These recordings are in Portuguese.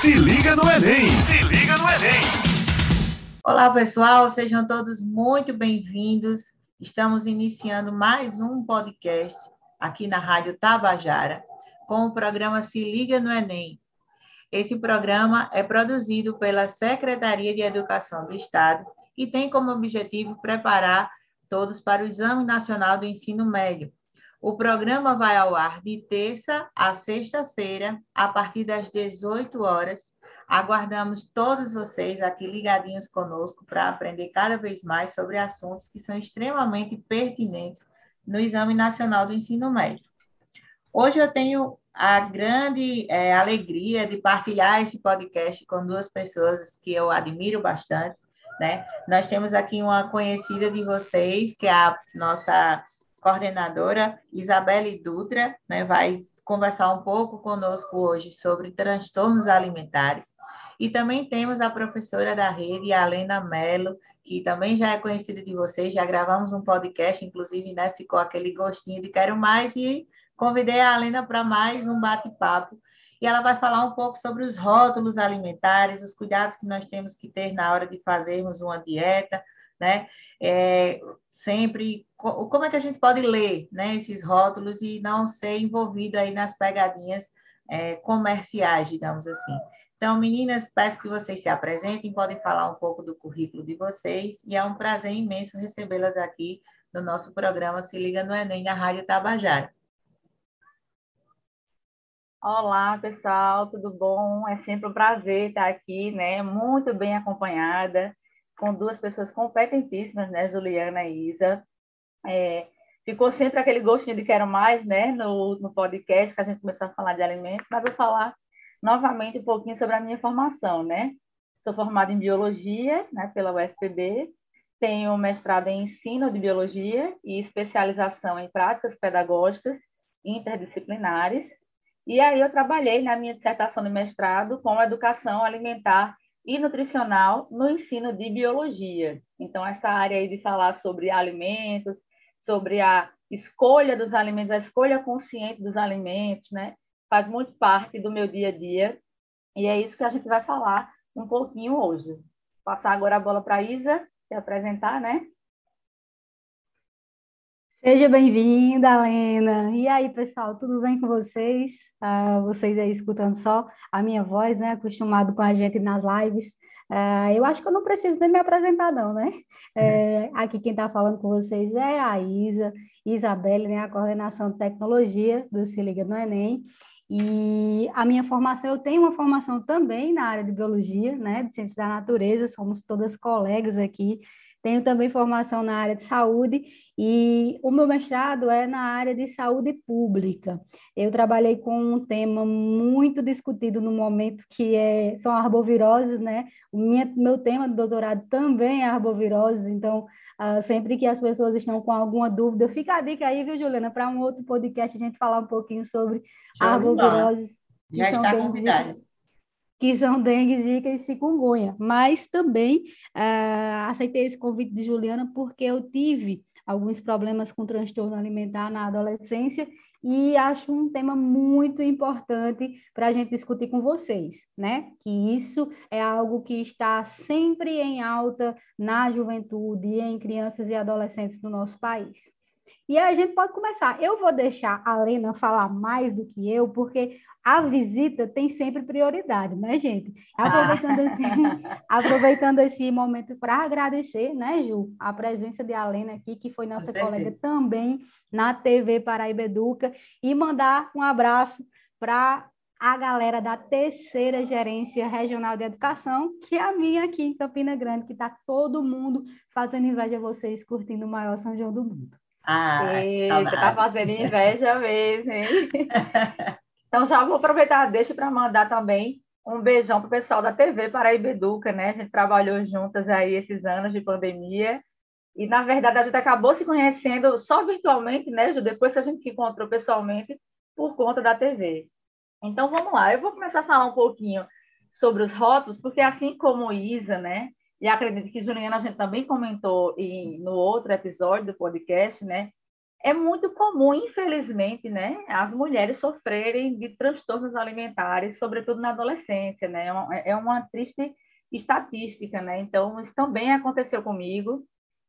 Se liga no Enem! Se liga no Enem! Olá, pessoal, sejam todos muito bem-vindos. Estamos iniciando mais um podcast aqui na Rádio Tabajara com o programa Se Liga no Enem. Esse programa é produzido pela Secretaria de Educação do Estado e tem como objetivo preparar todos para o Exame Nacional do Ensino Médio, o programa vai ao ar de terça a sexta-feira, a partir das 18 horas. Aguardamos todos vocês aqui ligadinhos conosco para aprender cada vez mais sobre assuntos que são extremamente pertinentes no Exame Nacional do Ensino Médio. Hoje eu tenho a grande é, alegria de partilhar esse podcast com duas pessoas que eu admiro bastante. Né? Nós temos aqui uma conhecida de vocês, que é a nossa coordenadora Isabelle Dutra, né, vai conversar um pouco conosco hoje sobre transtornos alimentares. E também temos a professora da rede, a Alena Mello, que também já é conhecida de vocês, já gravamos um podcast, inclusive, né, ficou aquele gostinho de quero mais, e convidei a Alena para mais um bate-papo. E ela vai falar um pouco sobre os rótulos alimentares, os cuidados que nós temos que ter na hora de fazermos uma dieta, né? É, sempre, como é que a gente pode ler né, esses rótulos e não ser envolvido aí nas pegadinhas é, comerciais, digamos assim. Então, meninas, peço que vocês se apresentem, podem falar um pouco do currículo de vocês, e é um prazer imenso recebê-las aqui no nosso programa Se Liga no Enem, na Rádio Tabajara. Olá, pessoal, tudo bom? É sempre um prazer estar aqui, né? Muito bem acompanhada com duas pessoas competentíssimas, né, Juliana e Isa. É, ficou sempre aquele gostinho de quero mais, né, no, no podcast que a gente começou a falar de alimentos, mas vou falar novamente um pouquinho sobre a minha formação, né? Sou formada em biologia, né, pela UFPB, tenho mestrado em ensino de biologia e especialização em práticas pedagógicas interdisciplinares. E aí eu trabalhei na minha dissertação de mestrado com educação alimentar e nutricional no ensino de biologia. Então, essa área aí de falar sobre alimentos, sobre a escolha dos alimentos, a escolha consciente dos alimentos, né? Faz muito parte do meu dia a dia e é isso que a gente vai falar um pouquinho hoje. Vou passar agora a bola para a Isa se apresentar, né? Seja bem-vinda, Lena. E aí, pessoal, tudo bem com vocês? Uh, vocês aí escutando só a minha voz, né? Acostumado com a gente nas lives. Uh, eu acho que eu não preciso nem me apresentar, não, né? É, aqui quem está falando com vocês é a Isa, Isabelle, né? A coordenação de tecnologia do Se Liga no Enem. E a minha formação, eu tenho uma formação também na área de biologia, né? De ciências da natureza, somos todas colegas aqui tenho também formação na área de saúde e o meu mestrado é na área de saúde pública. Eu trabalhei com um tema muito discutido no momento que é, são arboviroses, né? O minha, meu tema de doutorado também é arboviroses, então uh, sempre que as pessoas estão com alguma dúvida, fica a dica aí, viu, Juliana, para um outro podcast a gente falar um pouquinho sobre arboviroses. Já está convidado que são dengue, zika e chikungunya. Mas também uh, aceitei esse convite de Juliana porque eu tive alguns problemas com transtorno alimentar na adolescência e acho um tema muito importante para a gente discutir com vocês, né? Que isso é algo que está sempre em alta na juventude e em crianças e adolescentes do nosso país. E a gente pode começar. Eu vou deixar a Lena falar mais do que eu, porque a visita tem sempre prioridade, né, gente? Aproveitando, ah. esse, aproveitando esse momento para agradecer, né, Ju, a presença de Alena aqui, que foi nossa colega também na TV Paraíba Educa, e mandar um abraço para a galera da terceira gerência regional de educação, que é a minha aqui em Campina Grande, que está todo mundo fazendo inveja a vocês, curtindo o maior São João do mundo. Ah, Eita, tá fazendo inveja mesmo, hein? então já vou aproveitar, deixa para mandar também um beijão para o pessoal da TV Paraíba Educa, né? A gente trabalhou juntas aí esses anos de pandemia. E, na verdade, a gente acabou se conhecendo só virtualmente, né, Ju? Depois que a gente se encontrou pessoalmente por conta da TV. Então, vamos lá. Eu vou começar a falar um pouquinho sobre os rótulos, porque assim como Isa, né, e acredito que Juliana a gente também comentou em, no outro episódio do podcast, né? é muito comum, infelizmente, né, as mulheres sofrerem de transtornos alimentares, sobretudo na adolescência, né? É uma, é uma triste estatística, né? Então, isso também aconteceu comigo.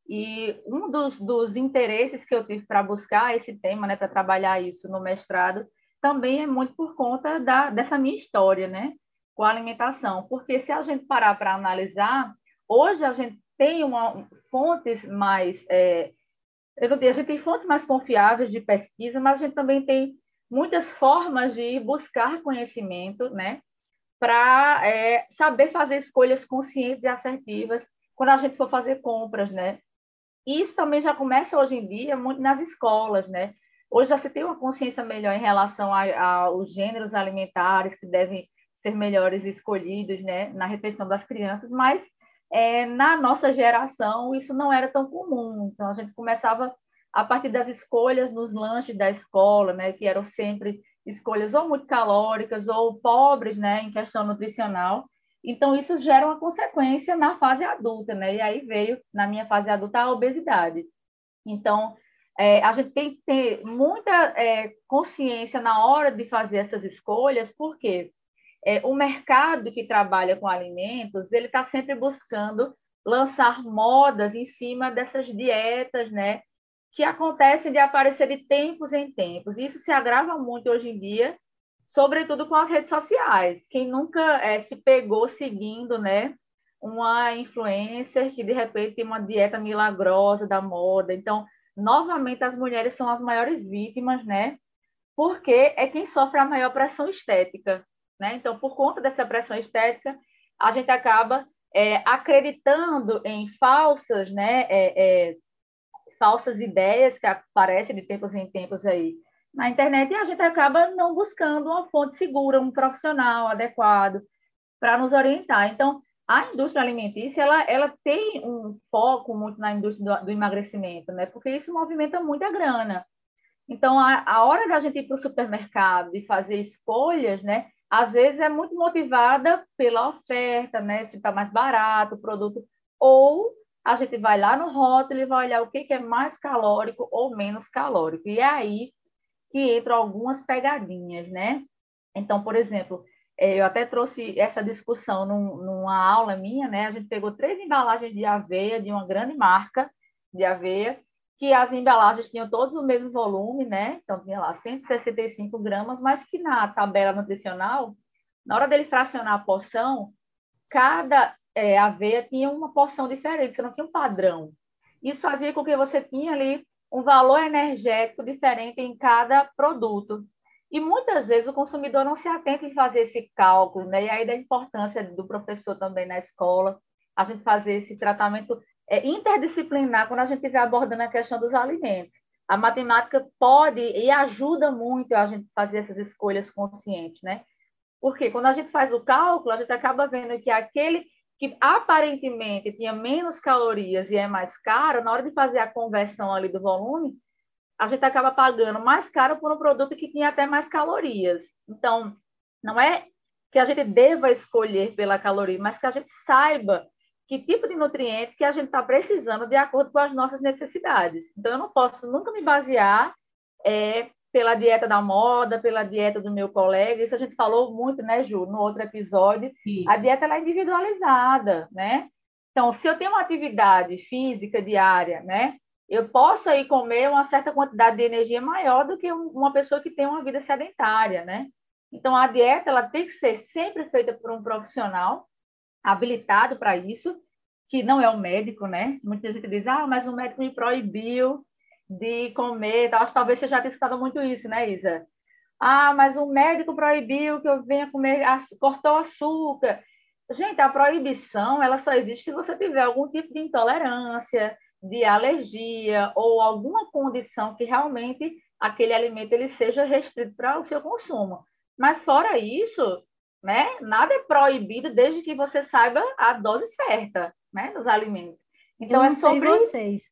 E um dos, dos interesses que eu tive para buscar esse tema, né, para trabalhar isso no mestrado, também é muito por conta da, dessa minha história, né, com a alimentação. Porque se a gente parar para analisar, hoje a gente tem uma, fontes mais. É, eu não a gente tem fontes mais confiáveis de pesquisa, mas a gente também tem muitas formas de buscar conhecimento, né, para é, saber fazer escolhas conscientes e assertivas quando a gente for fazer compras, né? E isso também já começa hoje em dia muito nas escolas, né? Hoje já se tem uma consciência melhor em relação aos gêneros alimentares que devem ser melhores escolhidos, né, na refeição das crianças, mas é, na nossa geração isso não era tão comum. Então a gente começava a partir das escolhas nos lanches da escola, né, que eram sempre escolhas ou muito calóricas ou pobres, né, em questão nutricional. Então, isso gera uma consequência na fase adulta, né? E aí veio, na minha fase adulta, a obesidade. Então, é, a gente tem que ter muita é, consciência na hora de fazer essas escolhas, porque é, o mercado que trabalha com alimentos, ele está sempre buscando lançar modas em cima dessas dietas, né? Que acontecem de aparecer de tempos em tempos. Isso se agrava muito hoje em dia, sobretudo com as redes sociais. Quem nunca é, se pegou seguindo, né, uma influencer que de repente tem uma dieta milagrosa da moda. Então, novamente as mulheres são as maiores vítimas, né? Porque é quem sofre a maior pressão estética, né? Então, por conta dessa pressão estética, a gente acaba é, acreditando em falsas, né? É, é, falsas ideias que aparecem de tempos em tempos aí na internet e a gente acaba não buscando uma fonte segura, um profissional adequado para nos orientar. Então, a indústria alimentícia ela, ela tem um foco muito na indústria do, do emagrecimento, né? Porque isso movimenta muita grana. Então, a, a hora da gente ir para o supermercado e fazer escolhas, né? Às vezes é muito motivada pela oferta, né? Se está mais barato o produto, ou a gente vai lá no rótulo e vai olhar o que, que é mais calórico ou menos calórico. E é aí que entram algumas pegadinhas, né? Então, por exemplo, é, eu até trouxe essa discussão num, numa aula minha, né? A gente pegou três embalagens de aveia de uma grande marca de aveia, que as embalagens tinham todos o mesmo volume, né? Então, tinha lá 165 gramas, mas que na tabela nutricional, na hora dele fracionar a porção, cada é, aveia tinha uma porção diferente, você não tinha um padrão. Isso fazia com que você tinha ali um valor energético diferente em cada produto. E muitas vezes o consumidor não se atenta em fazer esse cálculo, né? E aí da importância do professor também na escola, a gente fazer esse tratamento é, interdisciplinar quando a gente estiver abordando a questão dos alimentos. A matemática pode e ajuda muito a gente fazer essas escolhas conscientes, né? Porque quando a gente faz o cálculo, a gente acaba vendo que aquele que aparentemente tinha menos calorias e é mais caro, na hora de fazer a conversão ali do volume, a gente acaba pagando mais caro por um produto que tinha até mais calorias. Então, não é que a gente deva escolher pela caloria, mas que a gente saiba que tipo de nutriente que a gente está precisando de acordo com as nossas necessidades. Então, eu não posso nunca me basear é, pela dieta da moda, pela dieta do meu colega. Isso a gente falou muito, né, Ju, no outro episódio. Isso. A dieta ela é individualizada, né? Então, se eu tenho uma atividade física diária, né, eu posso aí comer uma certa quantidade de energia maior do que uma pessoa que tem uma vida sedentária, né? Então, a dieta ela tem que ser sempre feita por um profissional habilitado para isso, que não é o um médico, né? Muita gente diz, ah, mas o médico me proibiu de comer, acho que talvez você já tenha escutado muito isso, né, Isa? Ah, mas o médico proibiu que eu venha comer, cortou açúcar. Gente, a proibição, ela só existe se você tiver algum tipo de intolerância, de alergia ou alguma condição que realmente aquele alimento ele seja restrito para o seu consumo. Mas fora isso, né, nada é proibido desde que você saiba a dose certa, né, dos alimentos. Então é sobre vocês.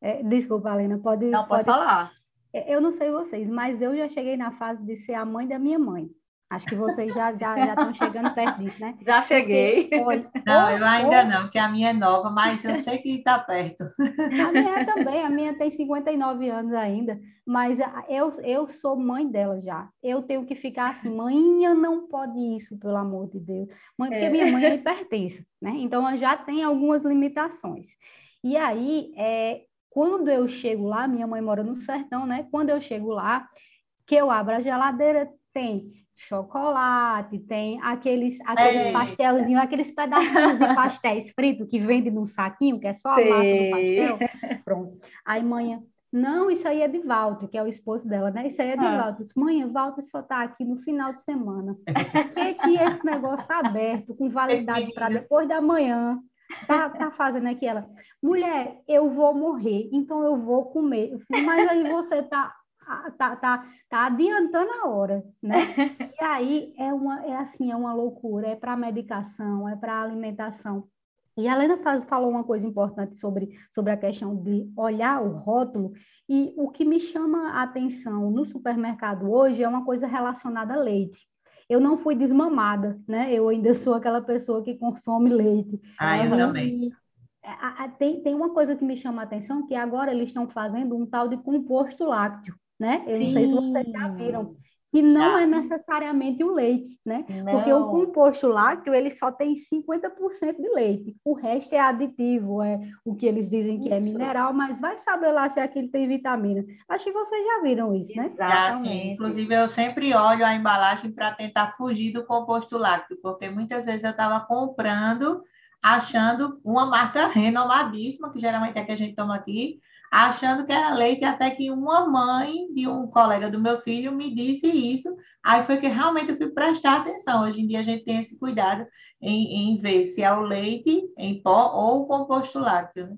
É, desculpa, Alena, pode. Não, pode, pode falar. É, eu não sei vocês, mas eu já cheguei na fase de ser a mãe da minha mãe. Acho que vocês já, já, já estão chegando perto disso, né? Já cheguei. Porque, olha, não, eu ainda não, que a minha é nova, mas eu sei que está perto. A minha também, a minha tem 59 anos ainda, mas eu, eu sou mãe dela já. Eu tenho que ficar assim, mãe, não pode isso, pelo amor de Deus. Mãe, porque é. minha mãe é hipertensa, né? Então, já tem algumas limitações. E aí, é, quando eu chego lá, minha mãe mora no sertão, né? Quando eu chego lá, que eu abro a geladeira, tem chocolate, tem aqueles, aqueles é. pastelzinhos, aqueles pedacinhos de pastéis fritos que vende num saquinho, que é só a Sei. massa do pastel. Pronto. Aí mãe, não, isso aí é de Walter, que é o esposo dela, né? Isso aí é de ah. Walter. Mãe, Walter só está aqui no final de semana. Por que, que esse negócio aberto, com validade para depois da manhã, tá, tá fazendo aqui? Ela, mulher, eu vou morrer, então eu vou comer. Mas aí você tá tá, tá, tá adiantando a hora, né? E aí é uma é assim, é uma loucura, é para medicação, é para alimentação. E a Helena faz, falou uma coisa importante sobre, sobre a questão de olhar o rótulo, e o que me chama a atenção no supermercado hoje é uma coisa relacionada a leite. Eu não fui desmamada, né? Eu ainda sou aquela pessoa que consome leite. Ah, eu também. tem, tem uma coisa que me chama a atenção, que agora eles estão fazendo um tal de composto lácteo né? Eu não sei se vocês já viram, que não já. é necessariamente o leite, né? Não. Porque o composto lácteo, ele só tem 50% de leite. O resto é aditivo, é o que eles dizem que é isso. é mineral, mas vai saber lá se aquilo tem vitamina. Acho que vocês já viram isso, né? Já, sim. Inclusive, eu sempre olho a embalagem para tentar fugir do composto lácteo, porque muitas vezes eu estava comprando achando uma marca renomadíssima, que geralmente é que a gente toma aqui, achando que era leite, até que uma mãe de um colega do meu filho me disse isso. Aí foi que realmente eu fui prestar atenção. Hoje em dia a gente tem esse cuidado em, em ver se é o leite em pó ou o composto lácteo. Né?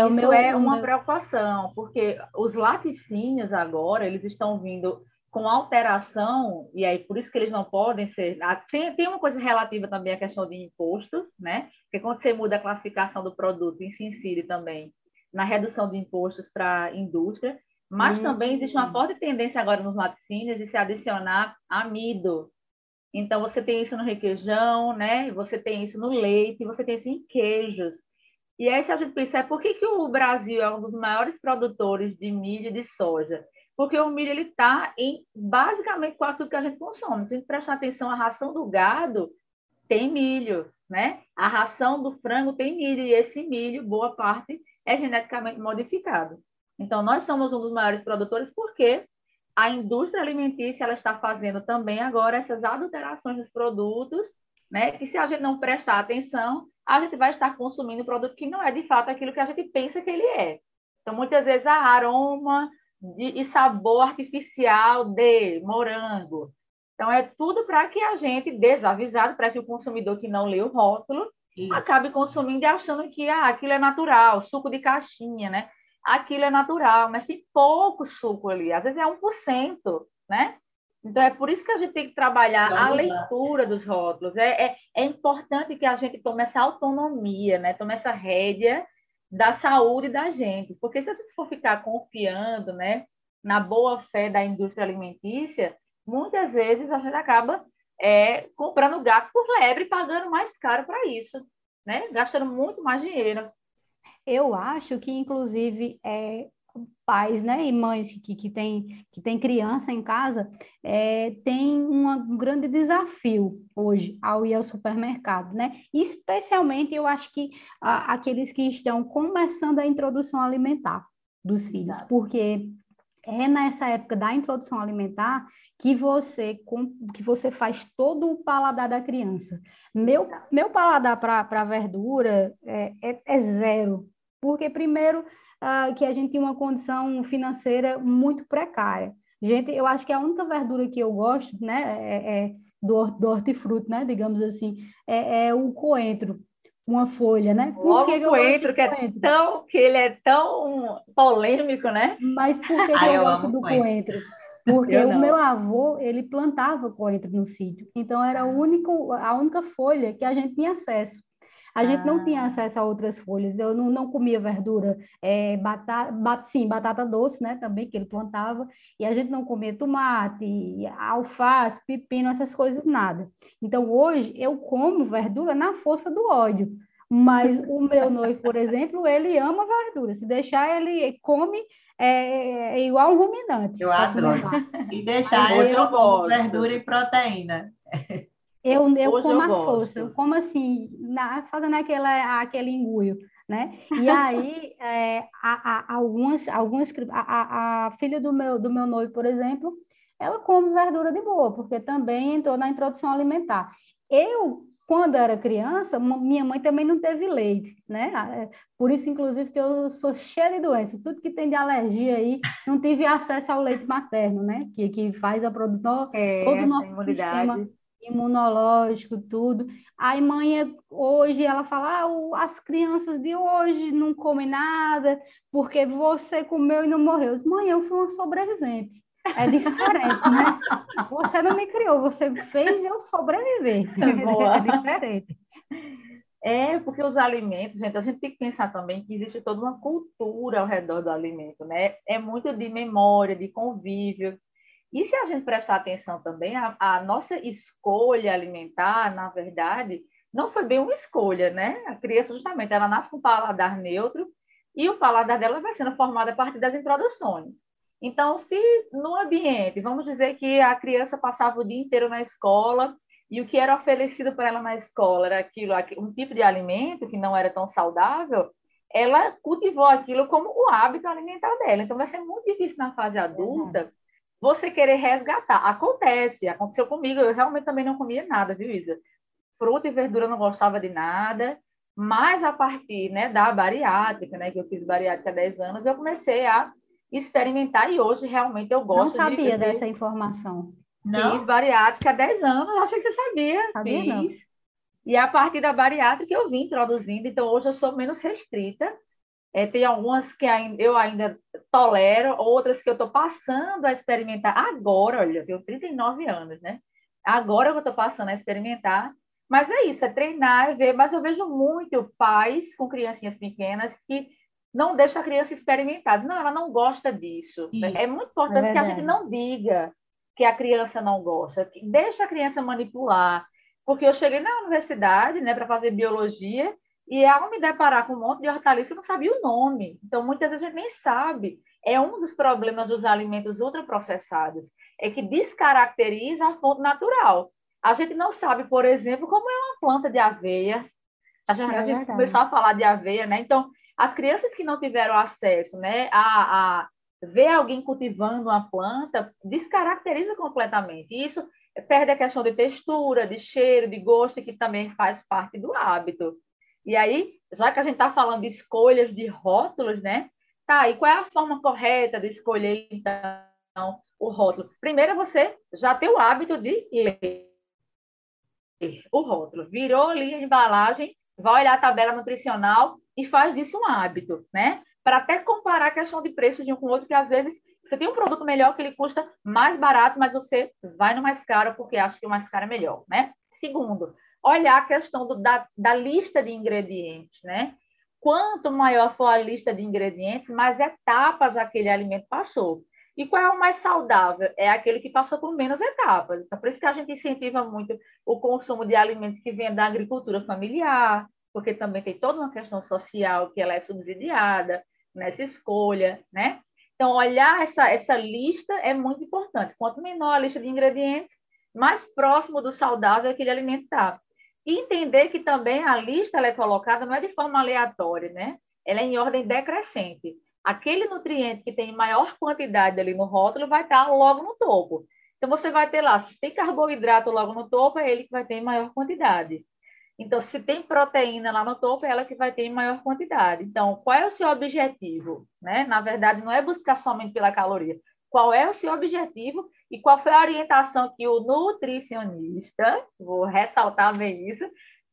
É, o meu, é uma meu... preocupação, porque os laticínios agora, eles estão vindo com alteração, e aí por isso que eles não podem ser. Ah, tem, tem uma coisa relativa também à questão de impostos, né? Porque quando você muda a classificação do produto, isso incide também na redução de impostos para a indústria, mas hum. também existe uma forte tendência agora nos laticínios de se adicionar amido. Então, você tem isso no requeijão, né? Você tem isso no leite, você tem isso em queijos. E aí, se a gente pensar, por que, que o Brasil é um dos maiores produtores de milho e de soja? Porque o milho está em basicamente quase tudo que a gente consome. Se a gente prestar atenção, a ração do gado tem milho, né? A ração do frango tem milho, e esse milho, boa parte, é geneticamente modificado. Então, nós somos um dos maiores produtores porque a indústria alimentícia ela está fazendo também agora essas adulterações dos produtos, né? Que se a gente não prestar atenção, a gente vai estar consumindo produto que não é de fato aquilo que a gente pensa que ele é. Então, muitas vezes, a aroma de, e sabor artificial de morango. Então, é tudo para que a gente, desavisado, para que o consumidor que não lê o rótulo, isso. acabe consumindo e achando que ah, aquilo é natural, suco de caixinha, né? Aquilo é natural, mas tem pouco suco ali, às vezes é 1%, né? Então, é por isso que a gente tem que trabalhar a leitura dos rótulos. É, é, é, importante que a gente tome essa autonomia, né? tome essa rédea da saúde da gente. Porque se a gente for ficar confiando né, na boa fé da indústria alimentícia, muitas vezes a gente acaba é, comprando gato por lebre e pagando mais caro para isso, né? Gastando muito mais dinheiro. Eu acho que, inclusive, é, pais né, e mães que, que, tem, que tem criança em casa é, tem uma, um grande desafio hoje ao ir ao supermercado, né? Especialmente, eu acho que a, aqueles que estão começando a introdução alimentar dos filhos, porque é nessa época da introdução alimentar que você que você faz todo o paladar da criança. Meu, meu paladar para verdura é, é, é, zero, porque primeiro uh, que a gente tem uma condição financeira muito precária. Gente, eu acho que a única verdura que eu gosto, né, é, é do, do hortifruto, né, digamos assim, é, é o coentro uma folha, né? Por Logo que, que coentro, que é tão que ele é tão polêmico, né? Mas por que, que eu, eu gosto do coentro? coentro? Porque o meu avô, ele plantava coentro no sítio. Então era o único, a única folha que a gente tinha acesso. A gente não tinha ah. acesso a outras folhas. Eu não, não comia verdura, é, batata, bat, sim, batata doce, né? Também que ele plantava. E a gente não comia tomate, alface, pepino, essas coisas nada. Então hoje eu como verdura na força do ódio. Mas o meu noivo, por exemplo, ele ama verdura. Se deixar, ele come é, é igual um ruminante. Eu adoro. E deixar, eu, eu como verdura e proteína. Eu, eu como a força, eu como assim, na, fazendo aquela, aquele engulho, né? E aí, é, a, a, algumas, algumas a, a, filha do meu, do meu noivo, por exemplo, ela come verdura de boa, porque também entrou na introdução alimentar. Eu quando era criança, minha mãe também não teve leite, né? É, por isso, inclusive, que eu sou cheia de doença. Tudo que tem de alergia aí, não tive acesso ao leite materno, né? Que, que faz a produção, é, todo o nosso sistema imunológico, tudo. Aí, mãe, hoje, ela fala, ah, as crianças de hoje não comem nada, porque você comeu e não morreu. Mãe, eu fui uma sobrevivente. É diferente, né? Você não me criou, você fez eu sobreviver. Boa. É diferente. É, porque os alimentos, gente, a gente tem que pensar também que existe toda uma cultura ao redor do alimento, né? É muito de memória, de convívio. E se a gente prestar atenção também, a, a nossa escolha alimentar, na verdade, não foi bem uma escolha, né? A criança, justamente, ela nasce com paladar neutro e o paladar dela vai sendo formado a partir das introduções. Então, se no ambiente, vamos dizer que a criança passava o dia inteiro na escola e o que era oferecido para ela na escola era aquilo, um tipo de alimento que não era tão saudável, ela cultivou aquilo como o hábito alimentar dela. Então, vai ser muito difícil na fase adulta. Você querer resgatar. Acontece, aconteceu comigo, eu realmente também não comia nada, viu, Isa? Fruta e verdura eu não gostava de nada, mas a partir né, da bariátrica, né, que eu fiz bariátrica há 10 anos, eu comecei a experimentar e hoje realmente eu gosto. Não sabia de dessa informação. Não? Fiz bariátrica há 10 anos, achei que você sabia. Sabia Fiz. não. E a partir da bariátrica eu vim introduzindo, então hoje eu sou menos restrita. É, tem algumas que eu ainda tolero, outras que eu estou passando a experimentar agora, olha, eu tenho 39 anos, né? Agora eu estou passando a experimentar, mas é isso, é treinar, é ver, mas eu vejo muito pais com criancinhas pequenas que não deixa a criança experimentar. Não, ela não gosta disso. Isso, é muito importante é que a gente não diga que a criança não gosta, deixa a criança manipular. Porque eu cheguei na universidade né, para fazer biologia e ao me deparar com um monte de hortaliça, eu não sabia o nome. Então, muitas vezes a gente nem sabe. É um dos problemas dos alimentos ultraprocessados, é que descaracteriza a fonte natural. A gente não sabe, por exemplo, como é uma planta de aveia. A gente, é a gente começou a falar de aveia, né? Então, as crianças que não tiveram acesso né, a, a ver alguém cultivando uma planta, descaracteriza completamente. E isso perde a questão de textura, de cheiro, de gosto, que também faz parte do hábito. E aí, já que a gente está falando de escolhas de rótulos, né? Tá, e qual é a forma correta de escolher, então, o rótulo? Primeiro, você já tem o hábito de ler o rótulo. Virou ali a embalagem, vai olhar a tabela nutricional, e faz disso um hábito, né? Para até comparar a questão de preço de um com o outro, que às vezes você tem um produto melhor que ele custa mais barato, mas você vai no mais caro porque acha que o mais caro é melhor, né? Segundo, olhar a questão do, da, da lista de ingredientes, né? Quanto maior for a lista de ingredientes, mais etapas aquele alimento passou. E qual é o mais saudável? É aquele que passou por menos etapas. Então, por isso que a gente incentiva muito o consumo de alimentos que vêm da agricultura familiar, porque também tem toda uma questão social que ela é subsidiada nessa escolha, né? Então, olhar essa, essa lista é muito importante. Quanto menor a lista de ingredientes, mais próximo do saudável aquele alimento está. E entender que também a lista é colocada não é de forma aleatória, né? Ela é em ordem decrescente. Aquele nutriente que tem maior quantidade ali no rótulo vai estar logo no topo. Então, você vai ter lá, se tem carboidrato logo no topo, é ele que vai ter em maior quantidade. Então, se tem proteína lá no topo, é ela que vai ter em maior quantidade. Então, qual é o seu objetivo? Né? Na verdade, não é buscar somente pela caloria. Qual é o seu objetivo e qual foi a orientação que o nutricionista, vou ressaltar bem isso,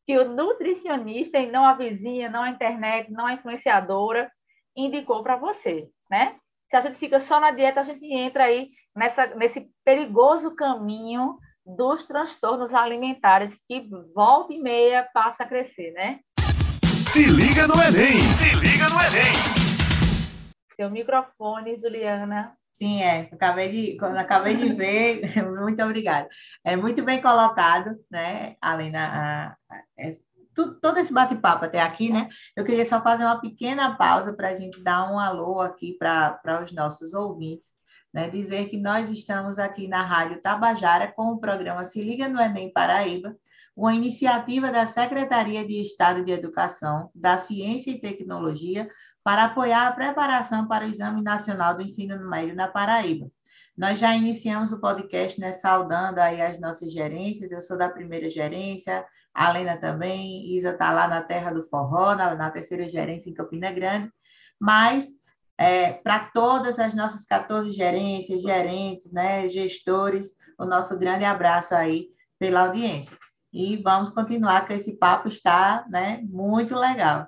que o nutricionista, e não a vizinha, não a internet, não a influenciadora, indicou para você, né? Se a gente fica só na dieta, a gente entra aí nessa, nesse perigoso caminho dos transtornos alimentares que volta e meia passa a crescer, né? Se liga no Enem! Se liga no Enem! Seu microfone, Juliana. Sim, é. Acabei de, quando acabei de ver, muito obrigada. É muito bem colocado, né, Alina? A, a, é, tudo, todo esse bate-papo até aqui, né? Eu queria só fazer uma pequena pausa para a gente dar um alô aqui para os nossos ouvintes, né? Dizer que nós estamos aqui na Rádio Tabajara com o programa Se Liga no Enem Paraíba, uma iniciativa da Secretaria de Estado de Educação, da Ciência e Tecnologia para apoiar a preparação para o Exame Nacional do Ensino Médio na Paraíba. Nós já iniciamos o podcast, né, saudando aí as nossas gerências, eu sou da primeira gerência, a Lena também, Isa está lá na Terra do Forró, na, na terceira gerência em Campina Grande, mas é, para todas as nossas 14 gerências, gerentes, né, gestores, o nosso grande abraço aí pela audiência e vamos continuar, que esse papo está né, muito legal.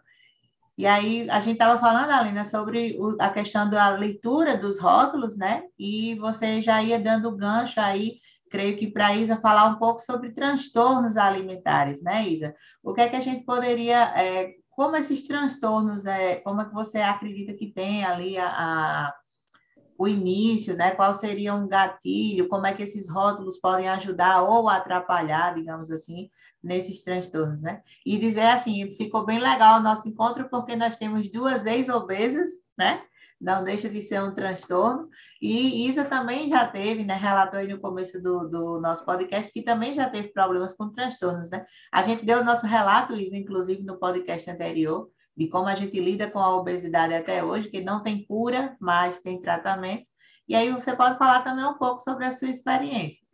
E aí, a gente estava falando, Alina, sobre o, a questão da leitura dos rótulos, né? E você já ia dando gancho aí, creio que para a Isa falar um pouco sobre transtornos alimentares, né, Isa? O que é que a gente poderia, é, como esses transtornos, é, como é que você acredita que tem ali a, a o início, né? Qual seria um gatilho, como é que esses rótulos podem ajudar ou atrapalhar, digamos assim, nesses transtornos, né? E dizer assim, ficou bem legal o nosso encontro porque nós temos duas ex-obesas, né? Não deixa de ser um transtorno. E Isa também já teve, né? Relatou aí no começo do, do nosso podcast que também já teve problemas com transtornos, né? A gente deu o nosso relato, Isa, inclusive, no podcast anterior, de como a gente lida com a obesidade até hoje, que não tem cura, mas tem tratamento. E aí você pode falar também um pouco sobre a sua experiência.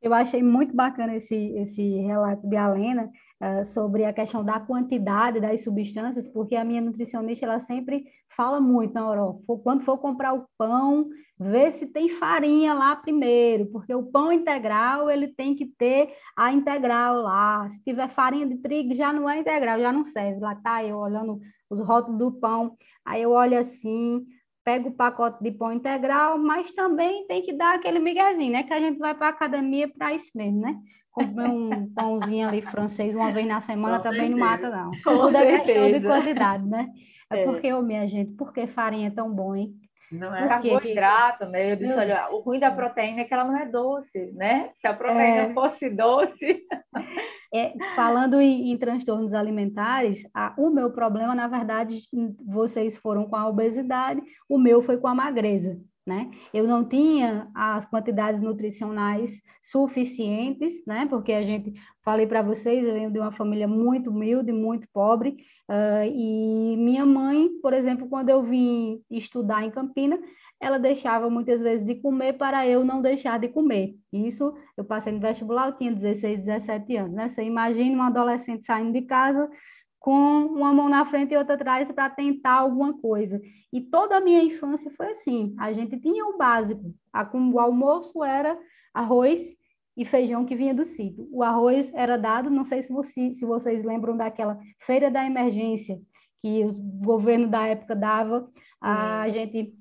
Eu achei muito bacana esse, esse relato de Alena uh, sobre a questão da quantidade das substâncias, porque a minha nutricionista ela sempre fala muito, na hora, quando for comprar o pão, vê se tem farinha lá primeiro, porque o pão integral ele tem que ter a integral lá. Se tiver farinha de trigo já não é integral, já não serve. Lá tá eu olhando os rótulos do pão, aí eu olho assim, pega o pacote de pão integral, mas também tem que dar aquele miguezinho, né? Que a gente vai para a academia para isso mesmo, né? Comer um pãozinho ali francês uma vez na semana Com também certeza. não mata, não. Com Tudo é questão de quantidade, né? É, é. porque, ô, minha gente, por que farinha é tão bom, hein? Não é carboidrato, né? Eu disse, olha, o ruim da proteína é que ela não é doce, né? Se a proteína é... fosse doce. É, falando em, em, transtornos alimentares, a, o meu problema, na verdade, vocês foram com a obesidade, o meu foi com a magreza. Né? Eu não tinha as quantidades nutricionais suficientes, né? Porque a gente, falei para vocês, eu venho de uma família muito humilde, muito pobre, uh, e minha mãe, por exemplo, quando eu vim estudar em Campina, ela deixava muitas vezes de comer para eu não deixar de comer. Isso, eu passei no vestibular, eu tinha 16, 17 anos, né? Você imagina um adolescente saindo de casa com uma mão na frente e outra atrás para tentar alguma coisa. E toda a minha infância foi assim. A gente tinha o básico. A, o almoço era arroz e feijão que vinha do sítio. O arroz era dado, não sei se, você, se vocês lembram daquela feira da emergência que o governo da época dava, a gente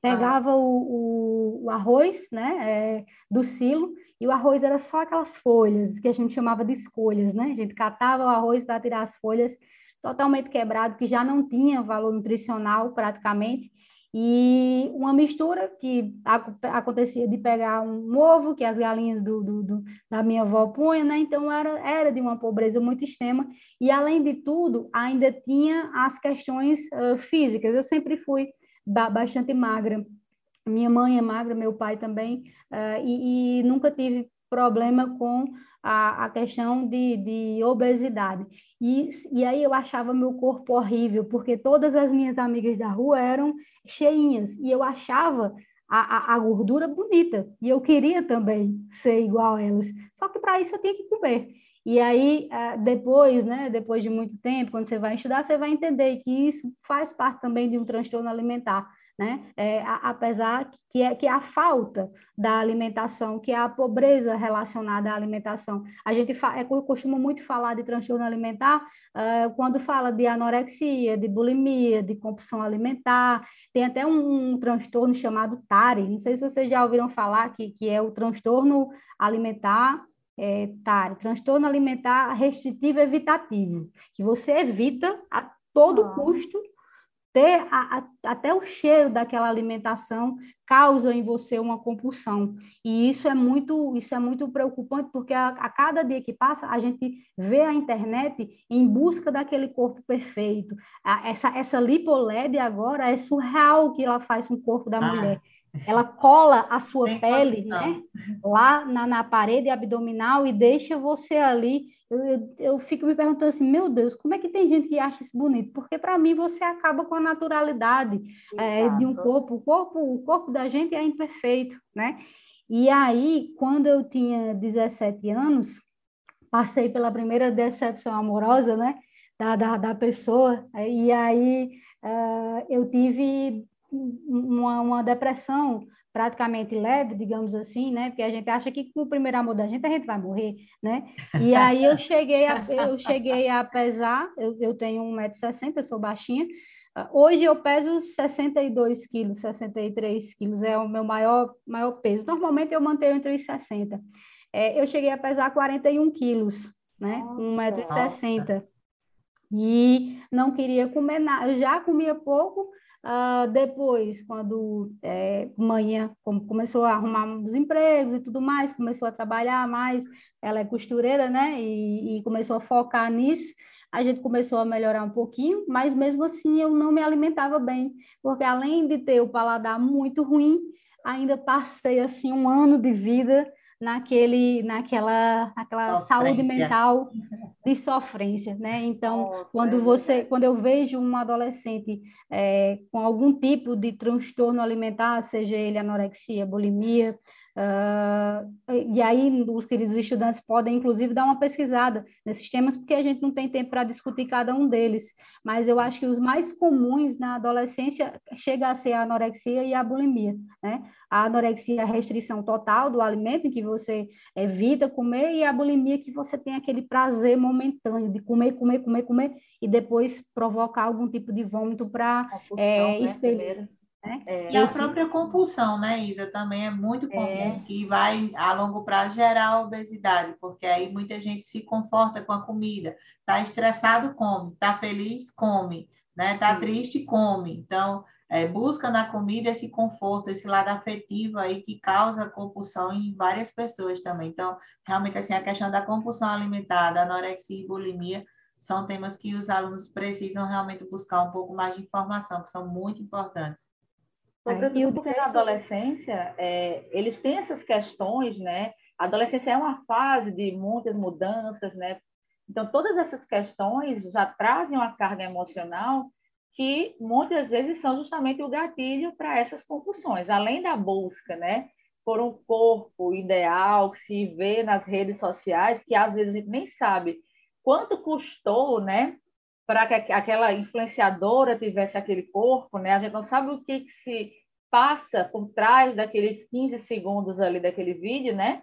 pegava ah. o, o, o, arroz né, é, do silo e o arroz era só aquelas folhas que a gente chamava de escolhas, né? A gente catava o arroz para tirar as folhas totalmente quebrado, que já não tinha valor nutricional praticamente, e uma mistura que acontecia de pegar um ovo que as galinhas do, do, do, da minha avó punham, né? Então era, era de uma pobreza muito extrema e além de tudo ainda tinha as questões uh, físicas. Eu sempre fui bastante magra. Minha mãe é magra, meu pai também, uh, e, e, nunca tive problema com a, a questão de, de obesidade. E, e aí eu achava meu corpo horrível, porque todas as minhas amigas da rua eram cheinhas, e eu achava a, a, a, gordura bonita. E eu queria também ser igual a elas. Só que para isso eu tinha que comer. E aí, ah, depois, né, depois de muito tempo, quando você vai estudar, você vai entender que isso faz parte também de um transtorno alimentar né? É, a, apesar que é, que é a falta da alimentação, que é a pobreza relacionada à alimentação. A gente é, costuma muito falar de transtorno alimentar uh, quando fala de anorexia, de bulimia, de compulsão alimentar. Tem até um, um, transtorno chamado TARI, não sei se vocês já ouviram falar, que, que é o transtorno alimentar é, TARE, transtorno alimentar restritivo evitativo, que você evita a todo ah. custo ter a, a, até o cheiro daquela alimentação causa em você uma compulsão. E isso é muito isso é muito preocupante porque a, a, cada dia que passa a gente vê a internet em busca daquele corpo perfeito. Essa essa lipoled agora é surreal o que ela faz com o corpo da ah. mulher. Ela cola a sua Tem pele né, lá na, na parede abdominal e deixa você ali eu, eu, eu, fico me perguntando assim, meu Deus, como é que tem gente que acha isso bonito? Porque para mim você acaba com a naturalidade é, de um corpo. O corpo, o corpo da gente é imperfeito, né? E aí, quando eu tinha 17 anos, passei pela primeira decepção amorosa, né? Da, da, da pessoa, e aí uh, eu tive uma, uma depressão praticamente leve, digamos assim, né? Porque a gente acha que com o primeiro amor da gente a gente vai morrer, né? E aí eu cheguei a, eu cheguei a pesar, eu, eu tenho 1,60m, sou baixinha, Hoje eu peso 62 quilos, 63 quilos, é o meu maior, maior peso. Normalmente eu mantenho entre os 60. É, eu cheguei a pesar 41 quilos, né? 1,60m. E não queria comer nada. Eu já comia pouco, Uh, depois, quando é, manhã começou a arrumar uns empregos e tudo mais, começou a trabalhar mais, ela é costureira, né? E, e, começou a focar nisso. A gente começou a melhorar um pouquinho, mas mesmo assim eu não me alimentava bem, porque além de ter o paladar muito ruim, ainda passei assim um ano de vida naquele, naquela, naquela saúde mental de sofrência, né? Então, quando você, quando eu vejo um adolescente é, com algum tipo de transtorno alimentar, seja ele anorexia, bulimia, Uh, e aí, os queridos estudantes podem, inclusive, dar uma pesquisada nesses temas, porque a gente não tem tempo para discutir cada um deles. Mas eu acho que os mais comuns na adolescência chega a ser a anorexia e a bulimia. Né? A anorexia é a restrição total do alimento, em que você evita comer, e a bulimia, que você tem aquele prazer momentâneo de comer, comer, comer, comer, e depois provocar algum tipo de vômito para é, expelir. Né? É, e a própria compulsão, né, Isa, também é muito comum, é. que vai a longo prazo gerar obesidade, porque aí muita gente se conforta com a comida. Está estressado, come. Está feliz, come. Né? Tá triste, come. Então, é, busca na comida esse conforto, esse lado afetivo aí que causa compulsão em várias pessoas também. Então, realmente, assim, a questão da compulsão alimentar, da anorexia e bulimia, são temas que os alunos precisam realmente buscar um pouco mais de informação, que são muito importantes. Sobretudo porque na adolescência, é, eles têm essas questões, né? A adolescência é uma fase de muitas mudanças, né? Então, todas essas questões já trazem uma carga emocional que muitas vezes são justamente o gatilho para essas compulsões, além da busca, né? Por um corpo ideal que se vê nas redes sociais, que às vezes a gente nem sabe quanto custou, né? Para que aquela influenciadora tivesse aquele corpo, né? A gente não sabe o que, que se passa por trás daqueles 15 segundos ali daquele vídeo, né?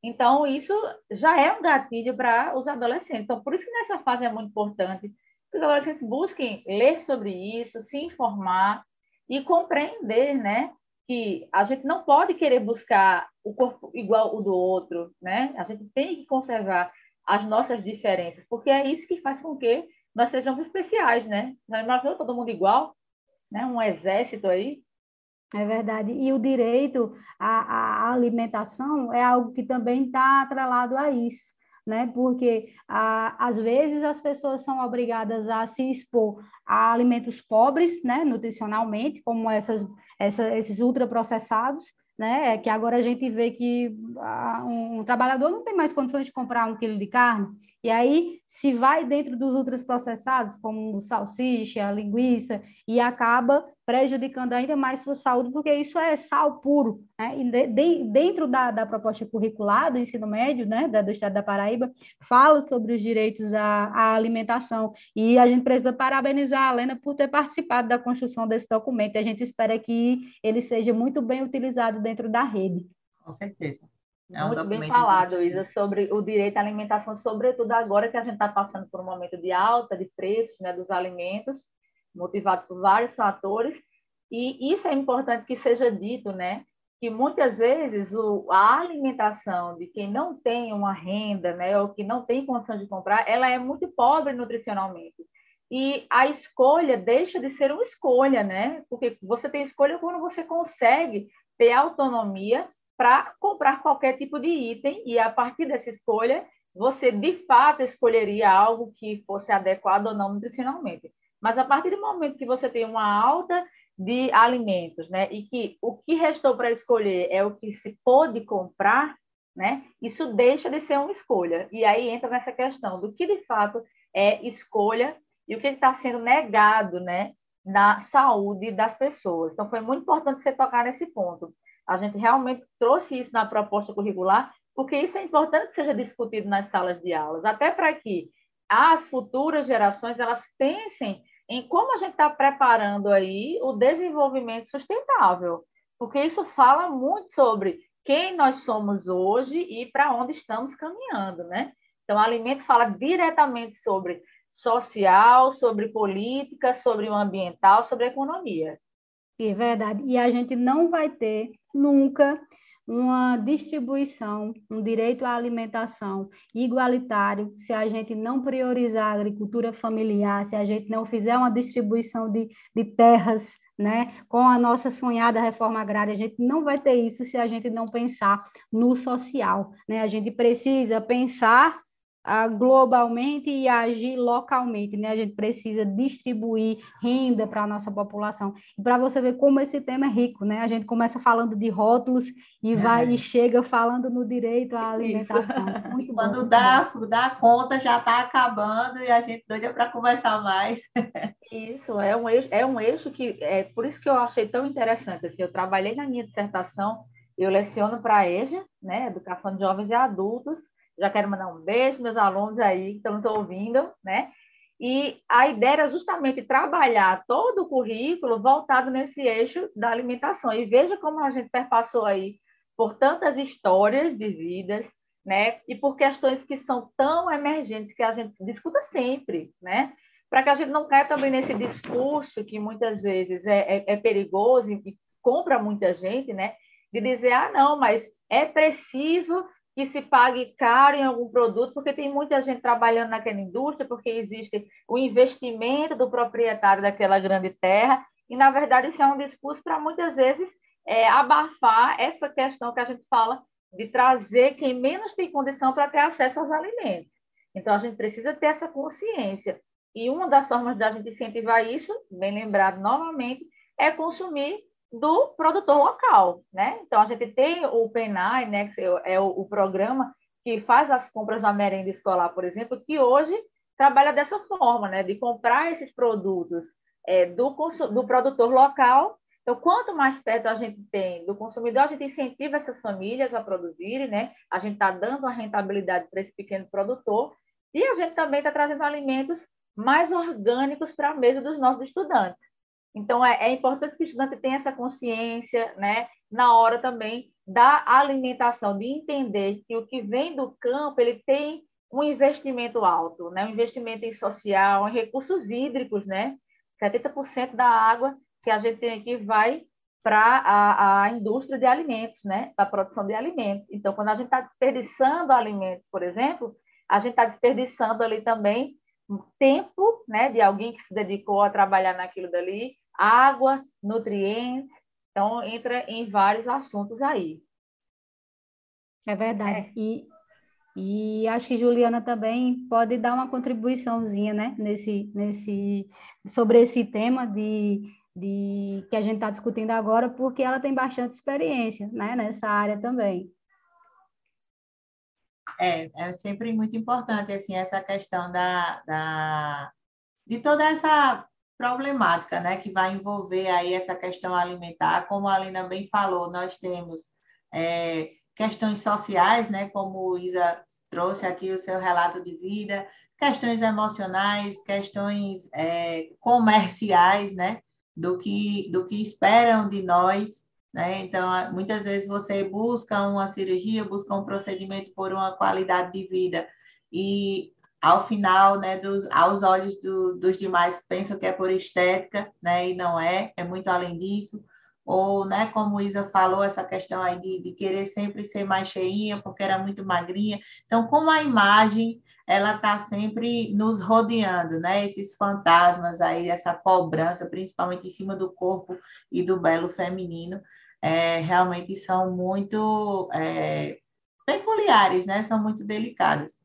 Então, isso já é um gatilho para os adolescentes. Então, por isso que nessa fase é muito importante que os adolescentes busquem ler sobre isso, se informar e compreender, né? Que a gente não pode querer buscar o corpo igual o do outro, né? A gente tem que conservar as nossas diferenças, porque é isso que faz com que nós sejamos especiais, né? Já imaginou todo mundo igual? Né? Um exército aí? É verdade. E o direito à, à alimentação é algo que também está atrelado a isso. Né? Porque às vezes as pessoas são obrigadas a se expor a alimentos pobres, né, nutricionalmente, como essas, essa, esses ultraprocessados, né? Que agora a gente vê que um, um trabalhador não tem mais condições de comprar um quilo de carne, e aí se vai dentro dos ultraprocessados, como salsicha, linguiça, e acaba prejudicando ainda mais sua saúde, porque isso é sal puro. Né? E de, de, dentro da, da, proposta curricular do ensino médio, né, da, do Estado da Paraíba, fala sobre os direitos à, à, alimentação. E a gente precisa parabenizar a Lena por ter participado da construção desse documento. A gente espera que ele seja muito bem utilizado dentro da rede. Com certeza. É um Muito bem falado, Isa, sobre o direito à alimentação, sobretudo agora que a gente está passando por um momento de alta de preços né, dos alimentos, motivado por vários fatores, e isso é importante que seja dito, né? que muitas vezes o, a alimentação de quem não tem uma renda, né, ou que não tem condição de comprar, ela é muito pobre nutricionalmente. E a escolha deixa de ser uma escolha, né? Porque você tem escolha quando você consegue ter autonomia para comprar qualquer tipo de item e a partir dessa escolha você de fato escolheria algo que fosse adequado ou não nutricionalmente. Mas a partir do momento que você tem uma alta de alimentos, né, e que o que restou para escolher é o que se pôde comprar, né, isso deixa de ser uma escolha. E aí entra nessa questão do que de fato é escolha e o que está sendo negado, né, na saúde das pessoas. Então foi muito importante você tocar nesse ponto. A gente realmente trouxe isso na proposta curricular, porque isso é importante que seja discutido nas salas de aulas, até para que as futuras gerações elas pensem em como a gente está preparando aí o desenvolvimento sustentável, porque isso fala muito sobre quem nós somos hoje e para onde estamos caminhando, né? Então, o alimento fala diretamente sobre social, sobre política, sobre o ambiental, sobre a economia. É verdade. E a gente não vai ter nunca uma distribuição, um direito à alimentação igualitário, se a gente não priorizar a agricultura familiar, se a gente não fizer uma distribuição de, de terras, né, com a nossa sonhada reforma agrária, a gente não vai ter isso se a gente não pensar no social, né? A gente precisa pensar globalmente e agir localmente, né? A gente precisa distribuir renda para a nossa população. E para você ver como esse tema é rico, né? A gente começa falando de rótulos e vai é. e chega falando no direito à alimentação. Muito Quando bom, dá, dá conta, já está acabando e a gente doida para conversar mais. Isso, é um eixo, é um eixo que é por isso que eu achei tão interessante. Assim, eu trabalhei na minha dissertação, eu leciono para a EJA, né, Educação de Jovens e Adultos, já quero mandar um beijo meus alunos aí que estão ouvindo, né? E a ideia era justamente trabalhar todo o currículo voltado nesse eixo da alimentação. E veja como a gente perpassou aí por tantas histórias de vidas, né? E por questões que são tão emergentes que a gente discuta sempre, né? Para que a gente não caia também nesse discurso que muitas vezes é, é, é perigoso e compra muita gente, né? De dizer, ah, não, mas é preciso que se pague caro em algum produto, porque tem muita gente trabalhando naquela indústria, porque existe o investimento do proprietário daquela grande terra, e, na verdade, isso é um discurso para muitas vezes é, abafar essa questão que a gente fala de trazer quem menos tem condição para ter acesso aos alimentos. Então, a gente precisa ter essa consciência. E uma das formas da gente incentivar isso, bem lembrado novamente, é consumir do produtor local, né? Então, a gente tem o PENAI, né, que é o, o programa que faz as compras da merenda escolar, por exemplo, que hoje trabalha dessa forma, né, de comprar esses produtos é, do, do produtor local. Então, quanto mais perto a gente tem do consumidor, a gente incentiva essas famílias a produzirem, né? A gente está dando a rentabilidade para esse pequeno produtor e a gente também está trazendo alimentos mais orgânicos para a mesa dos nossos estudantes. Então, é, é, importante que o estudante tenha essa consciência, né, na hora também da alimentação, de entender que o que vem do campo, ele tem um investimento alto, né, um investimento em social, em recursos hídricos, né, 70% da água que a gente tem aqui vai para a, a, indústria de alimentos, né, para a produção de alimentos. Então, quando a gente está desperdiçando alimentos, por exemplo, a gente está desperdiçando ali também tempo, né, de alguém que se dedicou a trabalhar naquilo dali, água, nutrientes, então entra em vários assuntos aí. É verdade. É. E, e acho que Juliana também pode dar uma contribuiçãozinha, né, nesse, nesse, sobre esse tema de, de que a gente está discutindo agora, porque ela tem bastante experiência, né, nessa área também. É, é sempre muito importante, assim, essa questão da, da, de toda essa problemática, né, que vai envolver aí essa questão alimentar. Como a Alina bem falou, nós temos é, questões sociais, né, como Isa trouxe aqui o seu relato de vida, questões emocionais, questões é, comerciais, né, do que, do que esperam de nós, né? Então, muitas vezes você busca uma cirurgia, busca um procedimento por uma qualidade de vida e ao final, né, dos, aos olhos do, dos demais, pensam que é por estética, né, e não é, é muito além disso. ou, né, como Isa falou, essa questão aí de, de querer sempre ser mais cheinha, porque era muito magrinha. Então, como a imagem, ela está sempre nos rodeando, né? Esses fantasmas aí, essa cobrança, principalmente em cima do corpo e do belo feminino, é, realmente são muito é, peculiares, né? São muito delicadas.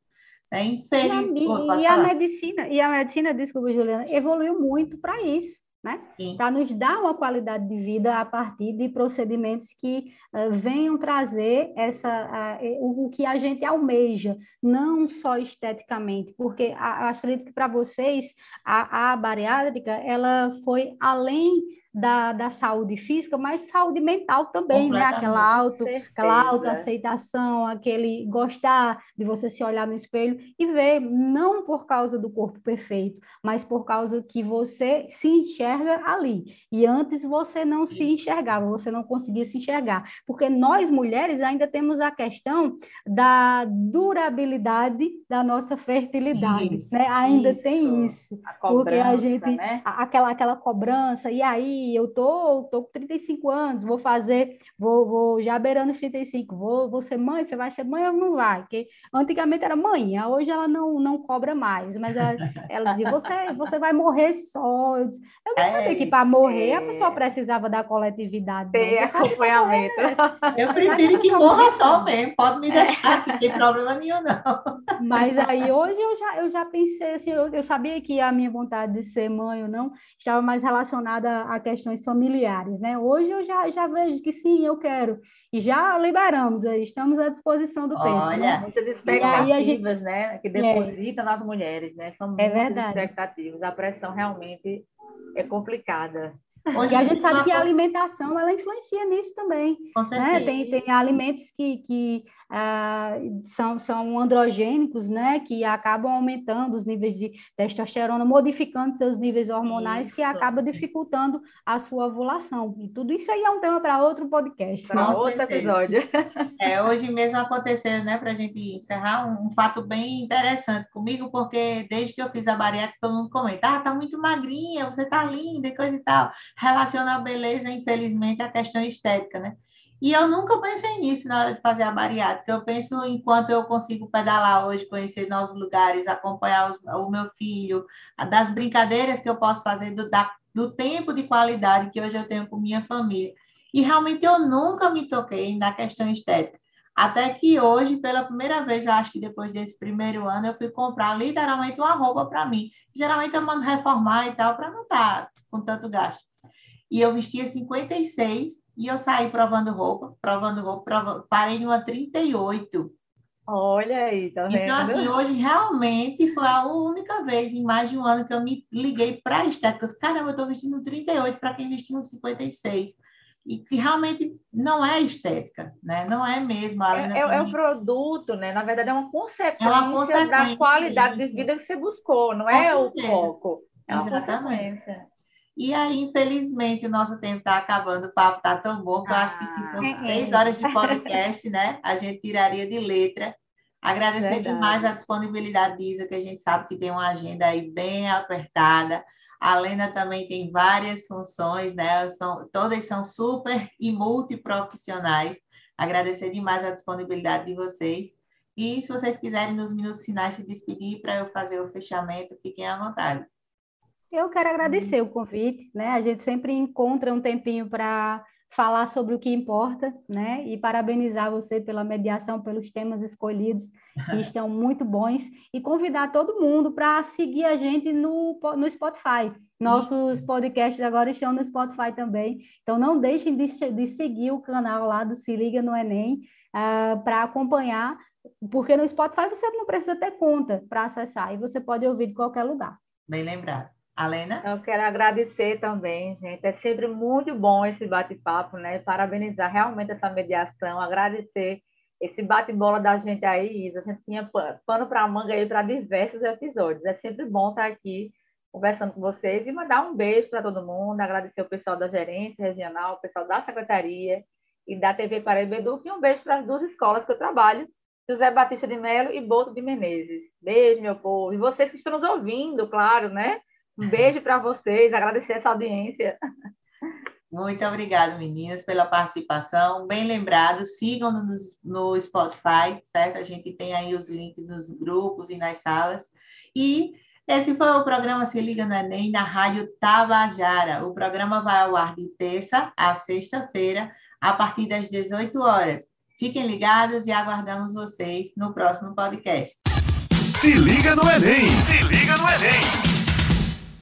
É infeliz. E, a, e a medicina, e a medicina, desculpa, Juliana, evoluiu muito para isso né? Para nos dar uma qualidade de vida a partir de procedimentos que uh, venham trazer essa, uh, o, o, que a gente almeja, não só esteticamente, porque a, acredito que para vocês a, a bariátrica ela foi além da, da saúde física, mas saúde mental também, né? Aquela, auto, aquela autoaceitação, aquele gostar de você se olhar no espelho e ver, não por causa do corpo perfeito, mas por causa que você se enxerga ali. E antes você não se enxergava, você não conseguia se enxergar. Porque nós, mulheres, ainda temos a questão da durabilidade da nossa fertilidade, isso, né? Ainda isso. tem isso. A porque a gente, né? aquela, aquela cobrança, e aí eu tô, tô com 35 anos, vou fazer, vou, vou já beirando os 35, vou, vou ser mãe, você vai ser mãe ou não vai? Porque antigamente era mãe, hoje ela não, não cobra mais, mas ela, ela dizia, você, você vai morrer só. Eu, disse, eu não é, sabia que para morrer é. a pessoa precisava da coletividade. Ter acompanhamento. Eu prefiro que morra só mesmo, pode me deixar, que não tem problema nenhum, não. Mas aí hoje eu já, eu já pensei assim, eu, eu sabia que a minha vontade de ser mãe ou não estava mais relacionada à questões familiares, né? Hoje eu já, já vejo que sim, eu quero. E já liberamos aí, estamos à disposição do tempo. Olha, né? muitas expectativas, gente... né? Que depositam é. nas mulheres, né? São é verdade. expectativas. A pressão realmente é complicada. Hoje, e a gente sabe que a alimentação ela influencia nisso também. Né? Tem, tem alimentos que, que ah, são, são androgênicos, né, que acabam aumentando os níveis de testosterona, modificando seus níveis hormonais, isso. que acaba dificultando a sua ovulação. E tudo isso aí é um tema para outro podcast. Para outro certeza. episódio. É, hoje mesmo aconteceu, né, para a gente encerrar, um, um, fato bem interessante comigo, porque desde que eu fiz a bariátrica, todo mundo comenta, ah, tá muito magrinha, você tá linda e coisa e tal. Relaciona a beleza, infelizmente, à questão estética, né? E eu nunca pensei nisso na hora de fazer a bariátrica. Eu penso enquanto eu consigo pedalar hoje, conhecer novos lugares, acompanhar os, o meu filho, das brincadeiras que eu posso fazer, do, da, do tempo de qualidade que hoje eu tenho com minha família. E realmente eu nunca me toquei na questão estética. Até que hoje, pela primeira vez, eu acho que depois desse primeiro ano, eu fui comprar literalmente uma roupa para mim. Geralmente eu mando reformar e tal, para não estar tá com tanto gasto. E eu vestia 56 e eu saí provando roupa, provando roupa, provando, parei numa 38. Olha aí, tá vendo? Então, assim, hoje realmente foi a única vez em mais de um ano que eu me liguei para estéticas. Caramba, eu estou vestindo um 38 para quem vestiu um 56. E que realmente não é estética, né? Não é mesmo. É, é, é um produto, né? Na verdade, é uma consequência, é uma consequência da qualidade sim. de vida que você buscou, não é o foco. É Exatamente. E aí, infelizmente, o nosso tempo está acabando, o papo está tão bom que eu acho que se ah, fosse é. três horas de podcast, né, a gente tiraria de letra. Agradecer Verdade. demais a disponibilidade de Isa, que a gente sabe que tem uma agenda aí bem apertada. A Lena também tem várias funções, né? São, todas são super e multiprofissionais. Agradecer demais a disponibilidade de vocês. E se vocês quiserem, nos minutos finais, se despedir para eu fazer o fechamento, fiquem à vontade. Eu quero agradecer o convite, né? A gente sempre encontra um tempinho para falar sobre o que importa, né? E parabenizar você pela mediação, pelos temas escolhidos, que estão muito bons, e convidar todo mundo para seguir a gente no, no Spotify. Nossos podcasts agora estão no Spotify também, então não deixem de, de seguir o canal lá do Se Liga no Enem uh, ah, para acompanhar, porque no Spotify você não precisa ter conta para acessar, e você pode ouvir de qualquer lugar. Bem lembrado. Alena? Eu quero agradecer também, gente. É sempre muito bom esse bate-papo, né? Parabenizar realmente essa mediação, agradecer esse bate-bola da gente aí, Isa. A gente tinha pano para manga aí para diversos episódios. É sempre bom estar aqui conversando com vocês e mandar um beijo para todo mundo, agradecer o pessoal da gerência regional, o pessoal da secretaria e da TV Paraíba Edu, e um beijo para as duas escolas que eu trabalho, José Batista de Melo e Boto de Menezes. Beijo, meu povo. E vocês que estão nos ouvindo, claro, né? Um beijo para vocês, agradecer essa audiência. Muito obrigada, meninas, pela participação. Bem lembrado, sigam-nos no Spotify, certo? A gente tem aí os links nos grupos e nas salas. E esse foi o programa Se Liga no Enem, na Rádio Tabajara. O programa vai ao ar de terça a sexta-feira, a partir das 18 horas. Fiquem ligados e aguardamos vocês no próximo podcast. Se liga no Enem! Se liga no Enem!